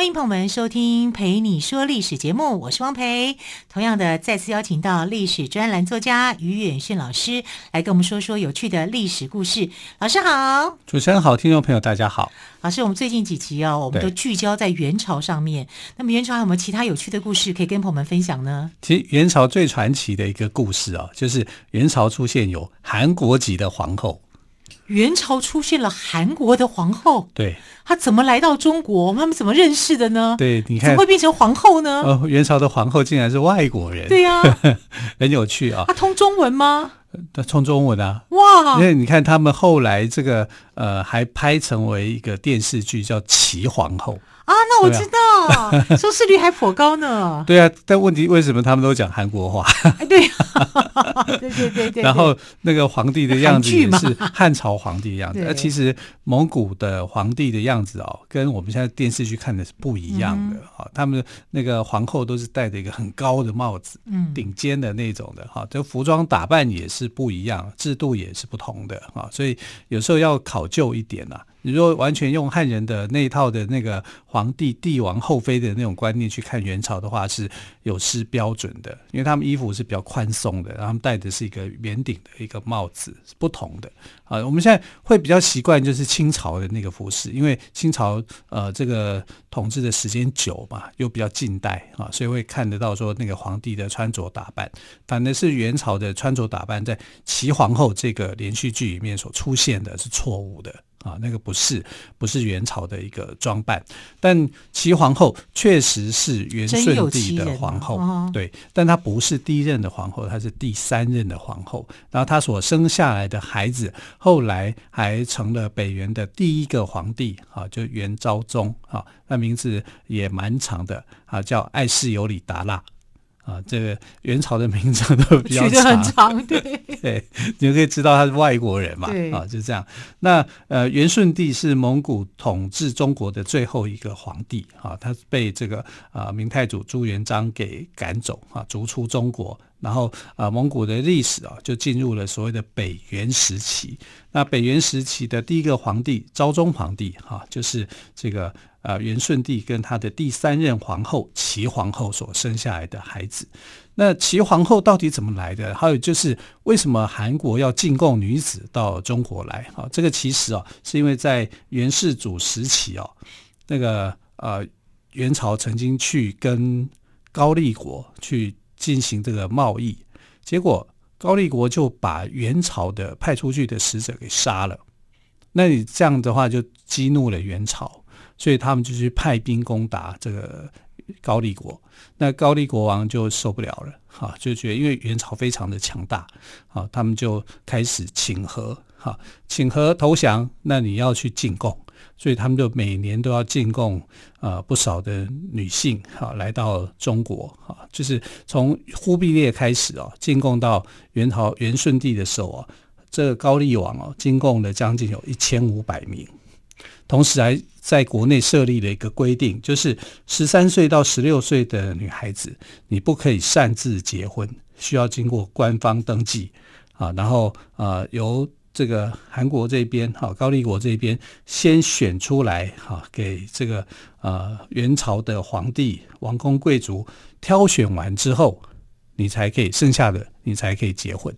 欢迎朋友们收听《陪你说历史》节目，我是汪培。同样的，再次邀请到历史专栏作家于远逊老师来跟我们说说有趣的历史故事。老师好，主持人好，听众朋友大家好。老师，我们最近几集哦，我们都聚焦在元朝上面。那么元朝还有没有其他有趣的故事可以跟朋友们分享呢？其实元朝最传奇的一个故事啊，就是元朝出现有韩国籍的皇后。元朝出现了韩国的皇后，对，她怎么来到中国？他们怎么认识的呢？对，你看怎么会变成皇后呢？呃，元朝的皇后竟然是外国人，对呀、啊，很有趣啊。她通中文吗？她通中文啊，哇！因为你看他们后来这个呃，还拍成为一个电视剧叫《齐皇后》。啊，那我知道，啊、收视率还颇高呢。对啊，但问题为什么他们都讲韩国话？哎、对、啊，对对对对。然后那个皇帝的样子也是汉朝皇帝的样子。那其实蒙古的皇帝的样子哦，跟我们现在电视剧看的是不一样的哈、嗯。他们那个皇后都是戴着一个很高的帽子，嗯，顶尖的那种的哈。这服装打扮也是不一样，制度也是不同的啊。所以有时候要考究一点啊。你说完全用汉人的那一套的那个皇帝帝王后妃的那种观念去看元朝的话，是有失标准的，因为他们衣服是比较宽松的，然后他们戴的是一个圆顶的一个帽子，是不同的。啊，我们现在会比较习惯就是清朝的那个服饰，因为清朝呃这个统治的时间久嘛，又比较近代啊，所以会看得到说那个皇帝的穿着打扮，反而是元朝的穿着打扮在齐皇后这个连续剧里面所出现的是错误的。啊，那个不是不是元朝的一个装扮，但齐皇后确实是元顺帝的皇后，哦，对，但她不是第一任的皇后，她是第三任的皇后。然后她所生下来的孩子，后来还成了北元的第一个皇帝，啊，就元昭宗，啊，那名字也蛮长的，啊，叫爱世尤里达腊。啊，这个元朝的名字都比较长，很长，对 对，你就可以知道他是外国人嘛，啊，就这样。那呃，元顺帝是蒙古统治中国的最后一个皇帝啊，他被这个啊、呃、明太祖朱元璋给赶走啊，逐出中国。然后啊、蒙古的历史啊，就进入了所谓的北元时期。那北元时期的第一个皇帝昭宗皇帝哈、就是这个呃元顺帝跟他的第三任皇后齐皇后所生下来的孩子。那齐皇后到底怎么来的？还有就是为什么韩国要进贡女子到中国来？啊，这个其实啊，是因为在元世祖时期哦、那个呃元朝曾经去跟高丽国去。进行这个贸易，结果高丽国就把元朝的派出去的使者给杀了。那你这样的话就激怒了元朝，所以他们就去派兵攻打这个高丽国。那高丽国王就受不了了，哈，就觉得因为元朝非常的强大，啊，他们就开始请和，哈，请和投降。那你要去进贡。所以他们就每年都要进贡、呃、不少的女性哈、来到中国哈、就是从忽必烈开始啊进贡到元朝元顺帝的时候啊，这个高丽王哦进贡了将近有一千五百名，同时还在国内设立了一个规定，就是十三岁到十六岁的女孩子你不可以擅自结婚，需要经过官方登记啊，然后啊由。这个韩国这边哈，高丽国这边先选出来哈，给这个呃元朝的皇帝、王公贵族挑选完之后，你才可以剩下的你才可以结婚。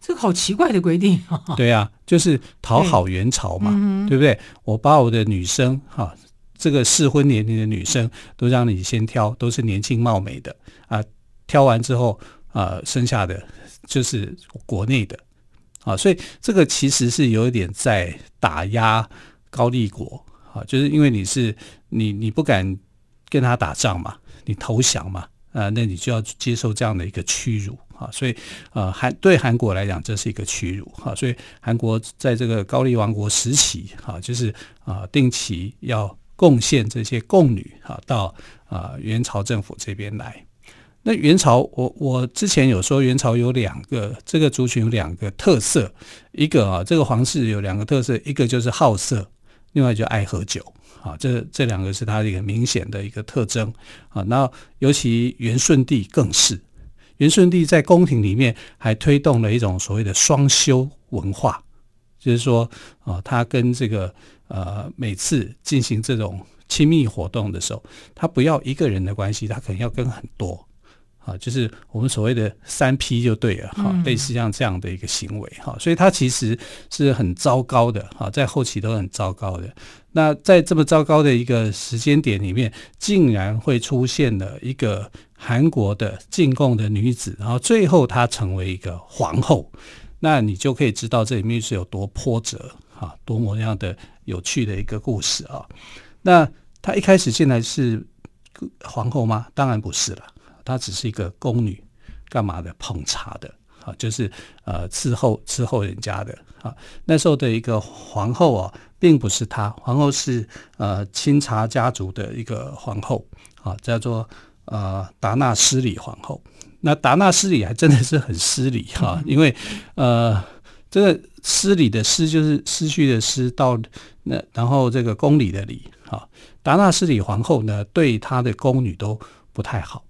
这个好奇怪的规定啊！对啊，就是讨好元朝嘛，对，对不对？我把我的女生哈，这个适婚年龄的女生都让你先挑，都是年轻貌美的啊，挑完之后啊，剩下的就是国内的。啊，所以这个其实是有一点在打压高丽国啊，就是因为你是你你不敢跟他打仗嘛，你投降嘛，啊，那你就要接受这样的一个屈辱啊，所以呃，韩对韩国来讲这是一个屈辱啊，所以韩国在这个高丽王国时期啊，就是啊定期要贡献这些贡女啊到啊元朝政府这边来。那元朝，我我之前有说元朝有两个这个族群有两个特色，一个啊，这个皇室有两个特色，一个就是好色，另外就爱喝酒啊，这这两个是他的一个明显的一个特征啊。那尤其元顺帝更是，元顺帝在宫廷里面还推动了一种所谓的双修文化，就是说啊，他跟这个呃每次进行这种亲密活动的时候，他不要一个人的关系，他可能要跟很多。啊，就是我们所谓的三 P 就对了，哈，类似像这样的一个行为，哈，所以它其实是很糟糕的，哈，在后期都很糟糕的。那在这么糟糕的一个时间点里面，竟然会出现了一个韩国的进贡的女子，然后最后她成为一个皇后，那你就可以知道这里面是有多波折，哈，多么样的有趣的一个故事啊。那她一开始进来是皇后吗？当然不是了。她只是一个宫女，干嘛的？捧茶的啊，就是呃伺候伺候人家的啊。那时候的一个皇后啊，并不是她，皇后是呃钦察家族的一个皇后啊，叫做呃达纳失礼皇后。那达纳失礼还真的是很失礼哈，因为呃这个失礼的失就是失去的失，到那然后这个宫里的礼啊，达纳失礼皇后呢，对她的宫女都不太好。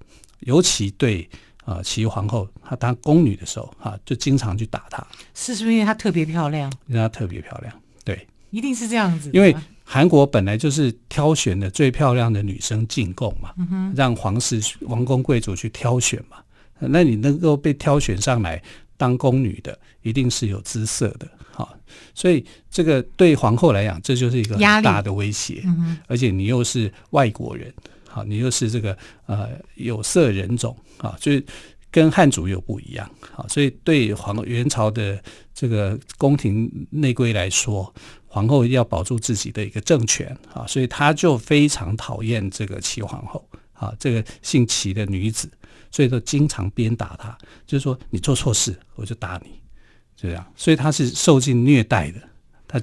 尤其对啊，齐豫皇后她当宫女的时候啊，就经常去打她。是是不是因为她特别漂亮？因为她特别漂亮，对，一定是这样子。因为韩国本来就是挑选的最漂亮的女生进贡嘛，让皇室王公贵族去挑选嘛。那你能够被挑选上来当宫女的，一定是有姿色的，哈。所以这个对皇后来讲，这就是一个很大的威胁。嗯，而且你又是外国人。好，你又是这个呃有色人种啊，就是跟汉族又不一样。好，所以对皇元朝的这个宫廷内规来说，皇后要保住自己的一个政权啊，所以他就非常讨厌这个齐皇后啊，这个姓齐的女子，所以都经常鞭打她，就是说你做错事我就打你，就这样，所以他是受尽虐待的。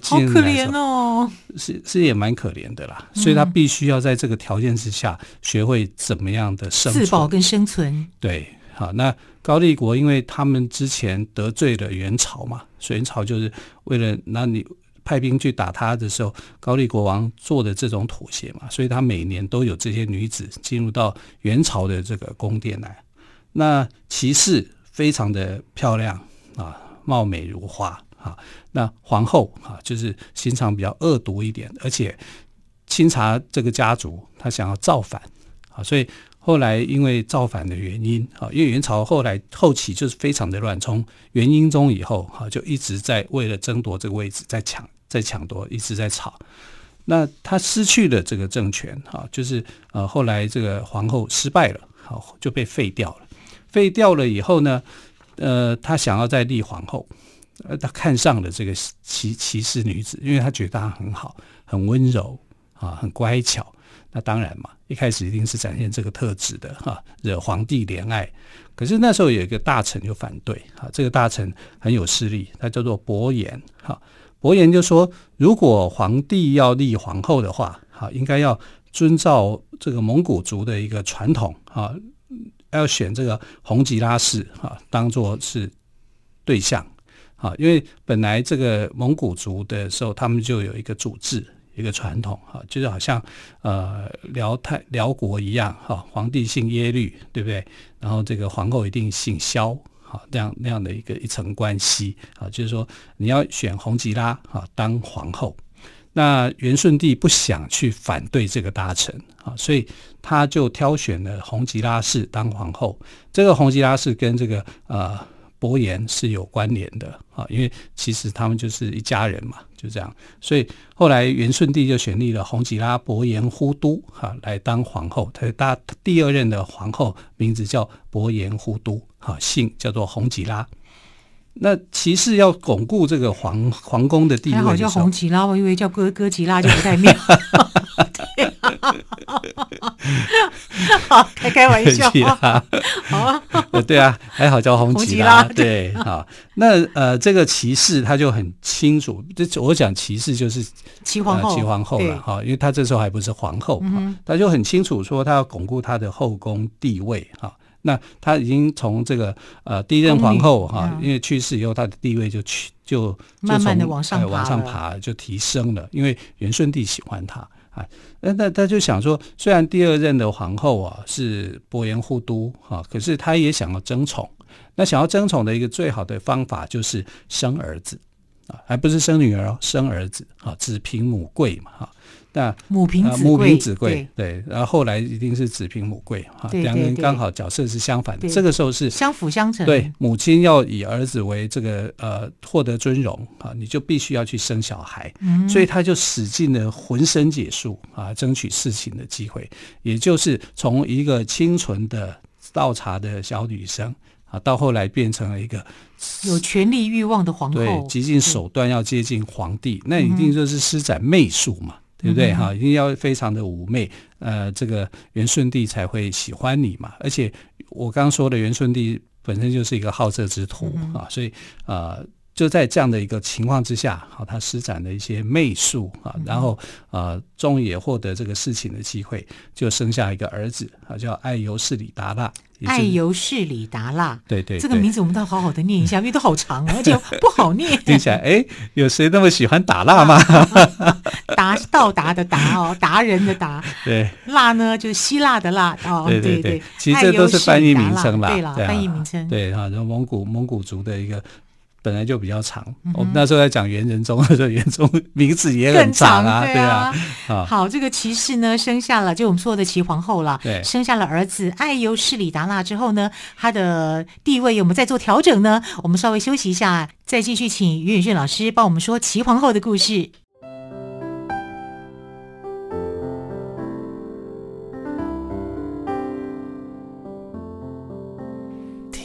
好可怜哦，是是也蛮可怜的啦，嗯，所以他必须要在这个条件之下学会怎么样的生存，自保跟生存。对，好，那高丽国因为他们之前得罪了元朝嘛，所以元朝就是为了那你派兵去打他的时候，高丽国王做的这种妥协嘛，所以他每年都有这些女子进入到元朝的这个宫殿来。那骑士非常的漂亮啊，貌美如花。啊，那皇后啊，就是心肠比较恶毒一点，而且清查这个家族他想要造反啊，所以后来因为造反的原因啊，因为元朝后来后期就是非常的乱，从元英宗以后哈，就一直在为了争夺这个位置在抢，在抢夺，一直在吵。那他失去了这个政权哈，就是呃后来这个皇后失败了，好就被废掉了。废掉了以后呢，呃，他想要再立皇后。呃，他看上了这个齐齐氏女子，因为他觉得她很好，很温柔啊，很乖巧。那当然嘛，一开始一定是展现这个特质的哈、惹皇帝怜爱。可是那时候有一个大臣就反对啊，这个大臣很有势力，他叫做伯颜哈。伯颜就说，如果皇帝要立皇后的话，哈、啊，应该要遵照这个蒙古族的一个传统啊，要选这个洪吉拉氏啊，当做是对象。啊，因为本来这个蒙古族的时候，他们就有一个祖制，一个传统，哈，就是好像呃辽太辽国一样，哈，皇帝姓耶律，对不对？然后这个皇后一定姓萧，哈，这样那样的一个一层关系，啊，就是说你要选洪吉拉啊当皇后，那元顺帝不想去反对这个大臣，啊，所以他就挑选了洪吉拉氏当皇后。这个洪吉拉氏跟这个呃。伯颜是有关联的啊，因为其实他们就是一家人嘛，就这样。所以后来元顺帝就选立了洪吉拉伯颜忽都哈来当皇后，他大第二任的皇后名字叫伯颜忽都哈，姓叫做洪吉拉。那其实要巩固这个皇皇宫的地位，还好叫洪吉拉，我以为叫哥哥吉拉就不太妙。好，开开玩笑。啊！好啊，对啊，还好叫红吉拉，对，好。那呃，这个骑士他就很清楚，这我讲骑士就是齐皇后，齐皇后了哈，因为他这时候还不是皇后，他就很清楚说他要巩固他的后宫地位哈，那他已经从这个呃第一任皇后哈，因为去世以后，他的地位就去就慢慢的往上往上爬，就提升了。因为元顺帝喜欢他啊，那那他就想说，虽然第二任的皇后啊是伯颜护都哈，可是他也想要争宠。那想要争宠的一个最好的方法就是生儿子啊，还不是生女儿哦，生儿子啊，子凭母贵嘛哈。那母凭子贵，母凭子贵，对，然后后来一定是子凭母贵哈，两个人刚好角色是相反的，这个时候是相辅相成。对，母亲要以儿子为这个呃获得尊荣啊，你就必须要去生小孩，嗯，所以他就使尽了浑身解数啊，争取事情的机会，也就是从一个清纯的倒茶的小女生啊，到后来变成了一个有权力欲望的皇后，对，极尽手段要接近皇帝，那一定就是施展媚术嘛。对不对哈？一定要非常的妩媚，呃，这个元顺帝才会喜欢你嘛。而且我刚刚说的元顺帝本身就是一个好色之徒啊，所以呃。就在这样的一个情况之下，好，他施展了一些媚术啊，然后呃，终于也获得这个事情的机会，就生下一个儿子啊，叫爱由氏里达腊。爱由氏里达腊，对对，这个名字我们都要好好的念一下，因为都好长，而且不好念。听起来，哎，有谁那么喜欢打蜡吗？达是到达的达哦，达人的达。对，辣呢就是希腊的辣哦。对对对，其实这都是翻译名称啦。对啦，翻译名称。对哈，然后蒙古蒙古族的一个。本来就比较长，嗯、我们那时候在讲元仁宗的时候，元宗 名字也很长啊，对啊。对啊好，这个骑士呢，生下了就我们说的齐皇后了，对，生下了儿子爱由士里达腊之后呢，他的地位有没有在做调整呢？我们稍微休息一下，再继续请于远炫老师帮我们说齐皇后的故事。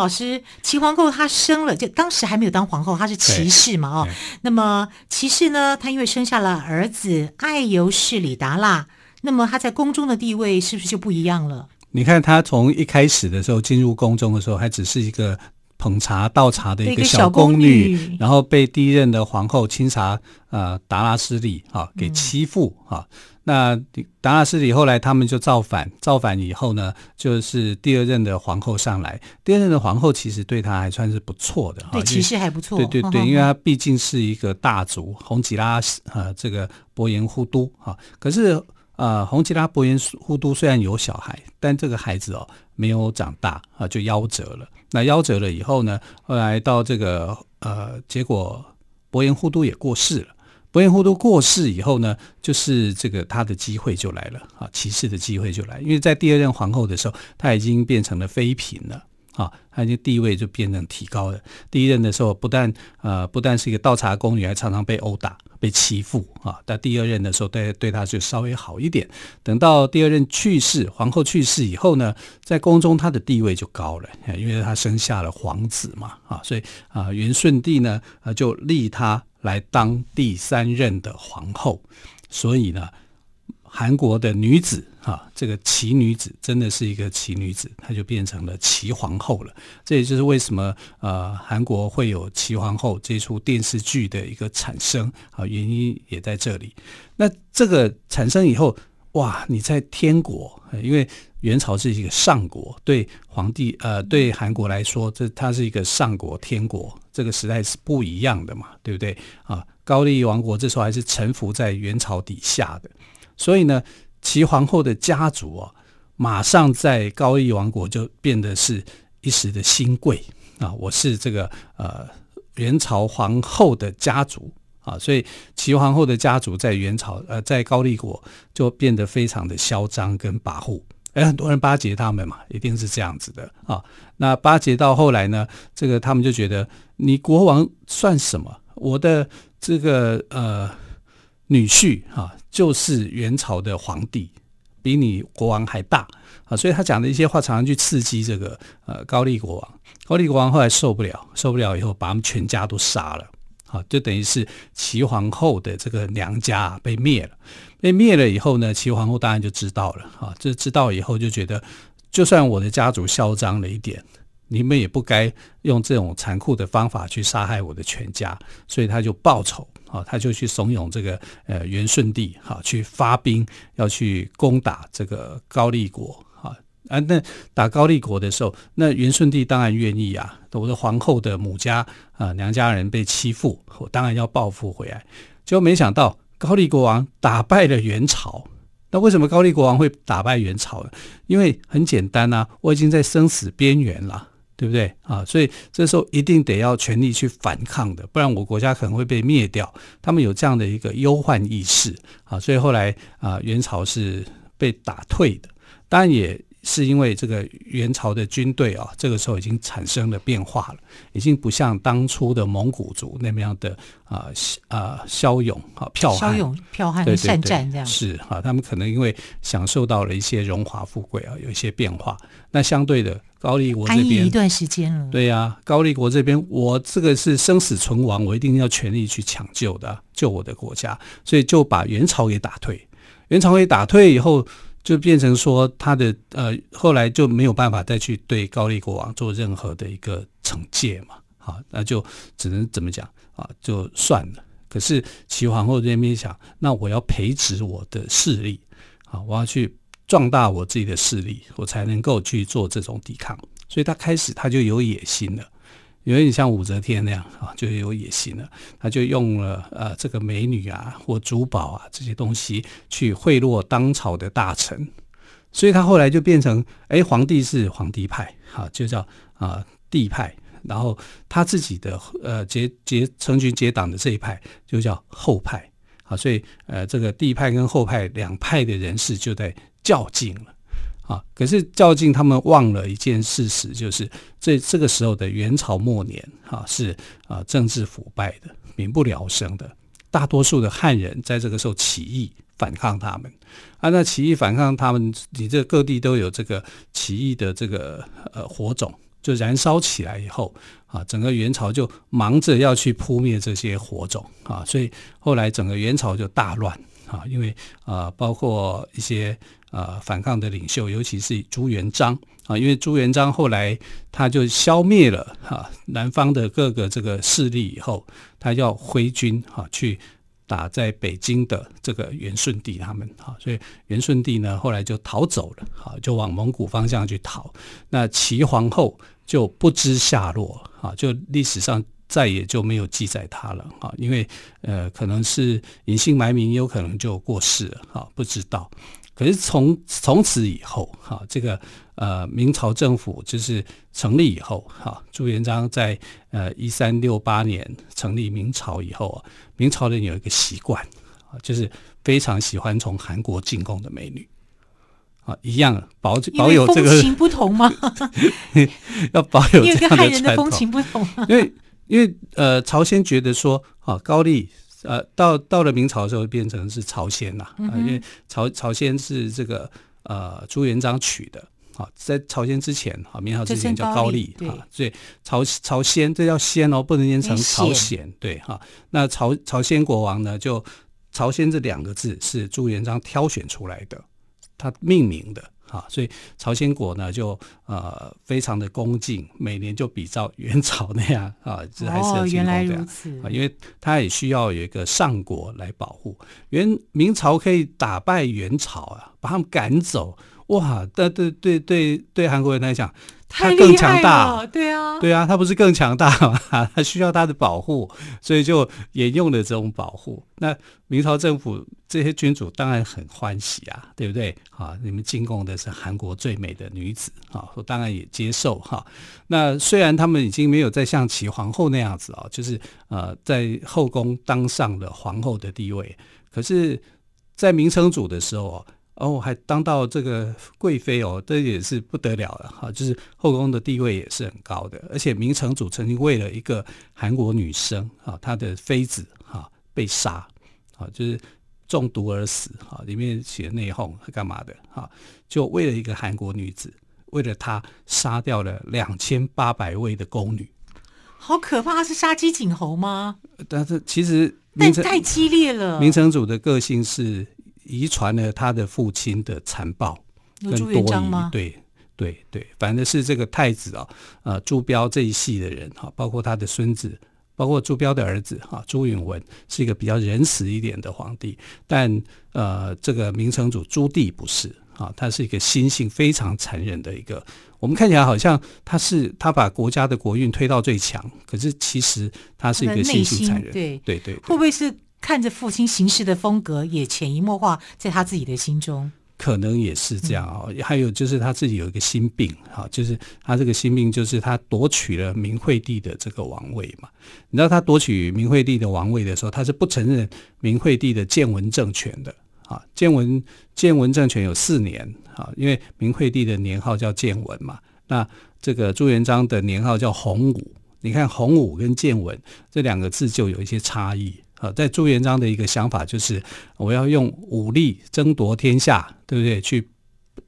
老师，齐皇后她生了，就当时还没有当皇后，她是齐氏嘛，哦。那么齐氏呢，她因为生下了儿子爱由氏李达腊，那么她在宫中的地位是不是就不一样了？你看，她从一开始的时候进入宫中的时候，还只是一个捧茶倒茶的一个小宫女，然后被第一任的皇后清茶呃达拉斯利啊给欺负啊。嗯那达拉斯里，后来他们就造反，造反以后呢，就是第二任的皇后上来。第二任的皇后其实对他还算是不错的，对，其实还不错。对对对，因为他毕竟是一个大族，红吉拉呃这个伯颜忽都哈。可是呃，红吉拉伯颜忽都虽然有小孩，但这个孩子哦没有长大啊，就夭折了。那夭折了以后呢，后来到这个呃，结果伯颜忽都也过世了。伯颜护都过世以后呢，就是这个他的机会就来了啊，齐氏的机会就来，因为在第二任皇后的时候，他已经变成了妃嫔了啊，他就地位就变成提高了。第一任的时候，不但呃不但是一个倒茶宫女，还常常被殴打、被欺负啊。但第二任的时候，对对他就稍微好一点。等到第二任去世，皇后去世以后呢，在宫中他的地位就高了，因为他生下了皇子嘛啊，所以啊元顺帝呢啊就立他。来当第三任的皇后，所以呢，韩国的女子啊，这个奇女子真的是一个奇女子，她就变成了齐皇后了。这也就是为什么呃，韩国会有齐皇后这出电视剧的一个产生啊，原因也在这里。那这个产生以后，哇，你在天国，因为元朝是一个上国，对皇帝呃，对韩国来说，这它是一个上国天国。这个时代是不一样的嘛，对不对啊？高丽王国这时候还是臣服在元朝底下的，所以呢，齐皇后的家族啊，马上在高丽王国就变得是一时的新贵啊。我是这个呃元朝皇后的家族啊，所以齐皇后的家族在元朝呃在高丽国就变得非常的嚣张跟跋扈哎，很多人巴结他们嘛，一定是这样子的啊。那巴结到后来呢，这个他们就觉得你国王算什么？我的这个呃女婿啊，就是元朝的皇帝，比你国王还大啊。所以他讲的一些话，常常去刺激这个呃高丽国王。高丽国王后来受不了，受不了以后，把他们全家都杀了。啊，就等于是齐皇后的这个娘家被灭了。被灭了以后呢，齐皇后当然就知道了。啊，这知道以后就觉得，就算我的家族嚣张了一点，你们也不该用这种残酷的方法去杀害我的全家。所以他就报仇。啊，他就去怂恿这个呃元顺帝哈，去发兵要去攻打这个高丽国。啊，那打高丽国的时候，那元顺帝当然愿意啊。我的皇后的母家啊，娘家人被欺负，我当然要报复回来。结果没想到高丽国王打败了元朝。那为什么高丽国王会打败元朝呢？因为很简单啊，我已经在生死边缘了，对不对啊？所以这时候一定得要全力去反抗的，不然我国家可能会被灭掉。他们有这样的一个忧患意识啊，所以后来啊，元朝是被打退的，当然也。是因为这个元朝的军队啊，这个时候已经产生了变化了，已经不像当初的蒙古族那么样的啊啊骁勇啊剽悍，骁勇剽悍善战这样是啊，他们可能因为享受到了一些荣华富贵啊，有一些变化。那相对的高丽国这边一段时间了，对呀、啊，高丽国这边我这个是生死存亡，我一定要全力去抢救的，救我的国家，所以就把元朝给打退。元朝给打退以后。就变成说，他的呃后来就没有办法再去对高丽国王做任何的一个惩戒嘛，好，那就只能怎么讲啊，就算了。可是齐皇后这边想，那我要培植我的势力啊，我要去壮大我自己的势力，我才能够去做这种抵抗。所以他开始他就有野心了。有点像武则天那样啊，就有野心了。他就用了呃这个美女啊或珠宝啊这些东西去贿赂当朝的大臣，所以他后来就变成哎皇帝是皇帝派，哈就叫啊帝派，然后他自己的呃结结成群结党的这一派就叫后派，好，所以呃这个帝派跟后派两派的人士就在较劲了。啊！可是较劲，他们忘了一件事实，就是这这个时候的元朝末年，啊、是啊政治腐败的，民不聊生的。大多数的汉人在这个时候起义反抗他们，啊，那起义反抗他们，你这各地都有这个起义的这个呃火种，就燃烧起来以后，啊，整个元朝就忙着要去扑灭这些火种啊，所以后来整个元朝就大乱啊，因为啊，包括一些。呃，反抗的领袖，尤其是朱元璋啊，因为朱元璋后来他就消灭了哈、南方的各个这个势力以后，他要挥军哈、去打在北京的这个元顺帝他们哈、啊，所以元顺帝呢后来就逃走了哈、就往蒙古方向去逃。那齐皇后就不知下落、啊，就历史上再也就没有记载他了哈、因为呃可能是隐姓埋名，有可能就过世了哈、不知道。可是从从此以后，哈，这个呃明朝政府就是成立以后，哈，朱元璋在呃一三六八年成立明朝以后啊，明朝人有一个习惯啊，就是非常喜欢从韩国进贡的美女啊，一样保保有这个风情不同吗？要保有这样的传统，因为跟汉人的风情不同，因为因为呃朝鲜觉得说啊高丽。呃，到到了明朝的时候，变成是朝鲜呐、啊嗯，因为朝朝鲜是这个呃朱元璋取的，啊，在朝鲜之前，啊，明朝之前叫高丽，啊，所以朝朝鲜这叫鲜哦，不能念成朝鲜，对哈。那朝朝鲜国王呢，就朝鲜这两个字是朱元璋挑选出来的，他命名的。啊，所以朝鲜国呢就呃非常的恭敬，每年就比照元 朝那样啊，这还是有进贡这样。哦，原来如此啊，因为他也需要有一个上国来保护。元明朝可以打败元朝啊，把他们赶走，哇！对对对对对，韩国人来讲。他更强大，对啊，对啊，他不是更强大吗？他需要他的保护，所以就沿用了这种保护。那明朝政府这些君主当然很欢喜啊，对不对？啊，你们进贡的是韩国最美的女子啊，我当然也接受哈。那虽然他们已经没有再像齐皇后那样子啊，就是呃在后宫当上了皇后的地位，可是，在明成祖的时候哦，还当到这个贵妃哦，这也是不得了了哈，就是后宫的地位也是很高的，而且明成祖曾经为了一个韩国女生啊，她的妃子哈被杀啊，就是中毒而死哈，里面写内讧是干嘛的哈，就为了一个韩国女子，为了她杀掉了两千八百位的宫女，好可怕！是杀鸡儆猴吗？但是其实但太激烈了。明成祖的个性是。遗传了他的父亲的残暴跟多疑，对对对，反正是这个太子啊，呃，朱标这一系的人哈，包括他的孙子，包括朱标的儿子哈，朱允炆是一个比较仁慈一点的皇帝，但呃，这个明成祖朱棣不是啊，他是一个心性非常残忍的一个，我们看起来好像他是他把国家的国运推到最强，可是其实他是一个心性残忍，对对对，会不会是？看着父亲行事的风格，也潜移默化在他自己的心中。可能也是这样啊、哦。还有就是他自己有一个心病，哈，就是他这个心病，就是他夺取了明惠帝的这个王位嘛。你知道他夺取明惠帝的王位的时候，他是不承认明惠帝的建文政权的啊。建文建文政权有四年啊，因为明惠帝的年号叫建文嘛。那这个朱元璋的年号叫洪武。你看洪武跟建文这两个字就有一些差异。呃，在朱元璋的一个想法就是，我要用武力争夺天下，对不对？去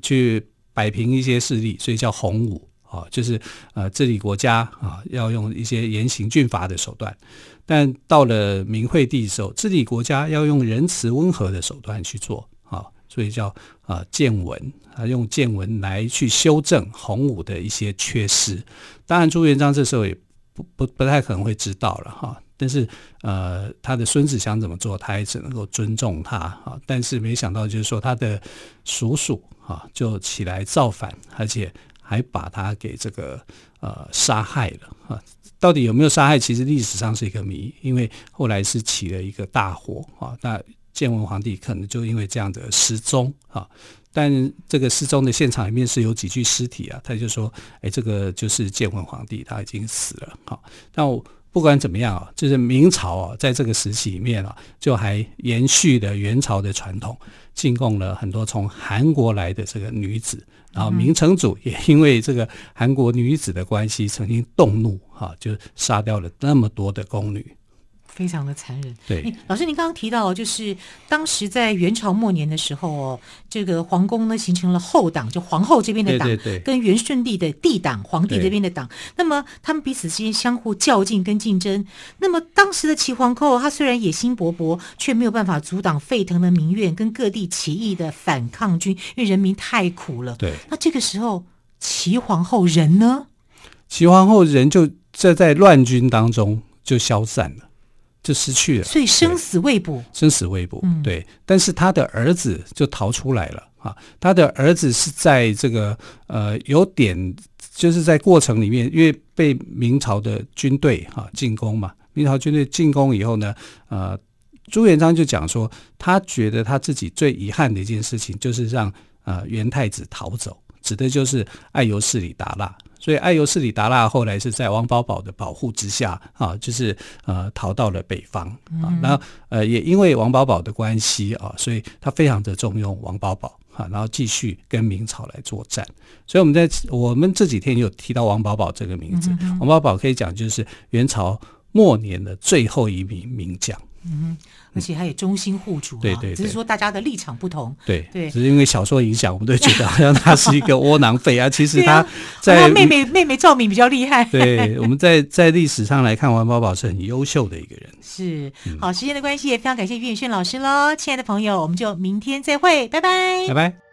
去摆平一些势力，所以叫洪武啊，就是呃治理国家啊，要用一些严刑峻法的手段。但到了明惠帝时候，治理国家要用仁慈温和的手段去做啊，所以叫啊建文啊，用建文来去修正洪武的一些缺失。当然，朱元璋这时候也不不不太可能会知道了哈。但是，呃，他的孙子想怎么做，他也只能够尊重他啊。但是没想到，就是说他的叔叔啊，就起来造反，而且还把他给这个呃杀害了啊。到底有没有杀害？其实历史上是一个谜，因为后来是起了一个大火啊。那建文皇帝可能就因为这样的失踪啊。但这个失踪的现场里面是有几具尸体啊，他就说：“哎，这个就是建文皇帝，他已经死了。”好，那。不管怎么样啊，就是明朝啊，在这个时期里面啊，就还延续了元朝的传统，进贡了很多从韩国来的这个女子。然后明成祖也因为这个韩国女子的关系，曾经动怒哈，就杀掉了那么多的宫女。非常的残忍。对，老师，您刚刚提到，就是当时在元朝末年的时候哦，这个皇宫呢形成了后党，就皇后这边的党，对对对，跟元顺帝的帝党，皇帝这边的党。那么他们彼此之间相互较劲跟竞争。那么当时的齐皇后，她虽然野心勃勃，却没有办法阻挡沸腾的民怨跟各地起义的反抗军，因为人民太苦了。对。那这个时候，齐皇后人呢？齐皇后人就这在乱军当中就消散了。就失去了，所以生死未卜，生死未卜。对，但是他的儿子就逃出来了啊！他的儿子是在这个呃有点，就是在过程里面，因为被明朝的军队哈进攻嘛，明朝军队进攻以后呢，呃，朱元璋就讲说，他觉得他自己最遗憾的一件事情，就是让呃元太子逃走，指的就是爱由氏李达腊。所以爱由斯里达腊后来是在王保保的保护之下啊，就是呃逃到了北方啊。然后呃也因为王保保的关系啊，所以他非常的重用王保保啊，然后继续跟明朝来作战。所以我们在我们这几天有提到王保保这个名字。王保保可以讲就是元朝末年的最后一名名将。嗯，而且还有忠心护主，对对，只是说大家的立场不同，对对，只是因为小说影响，我们都觉得好像他是一个窝囊废啊。其实他在妹妹妹妹赵敏比较厉害。对，我们在在历史上来看，王宝宝是很优秀的一个人。是，好，时间的关系也非常感谢于远炫老师喽，亲爱的朋友，我们就明天再会，拜拜，拜拜。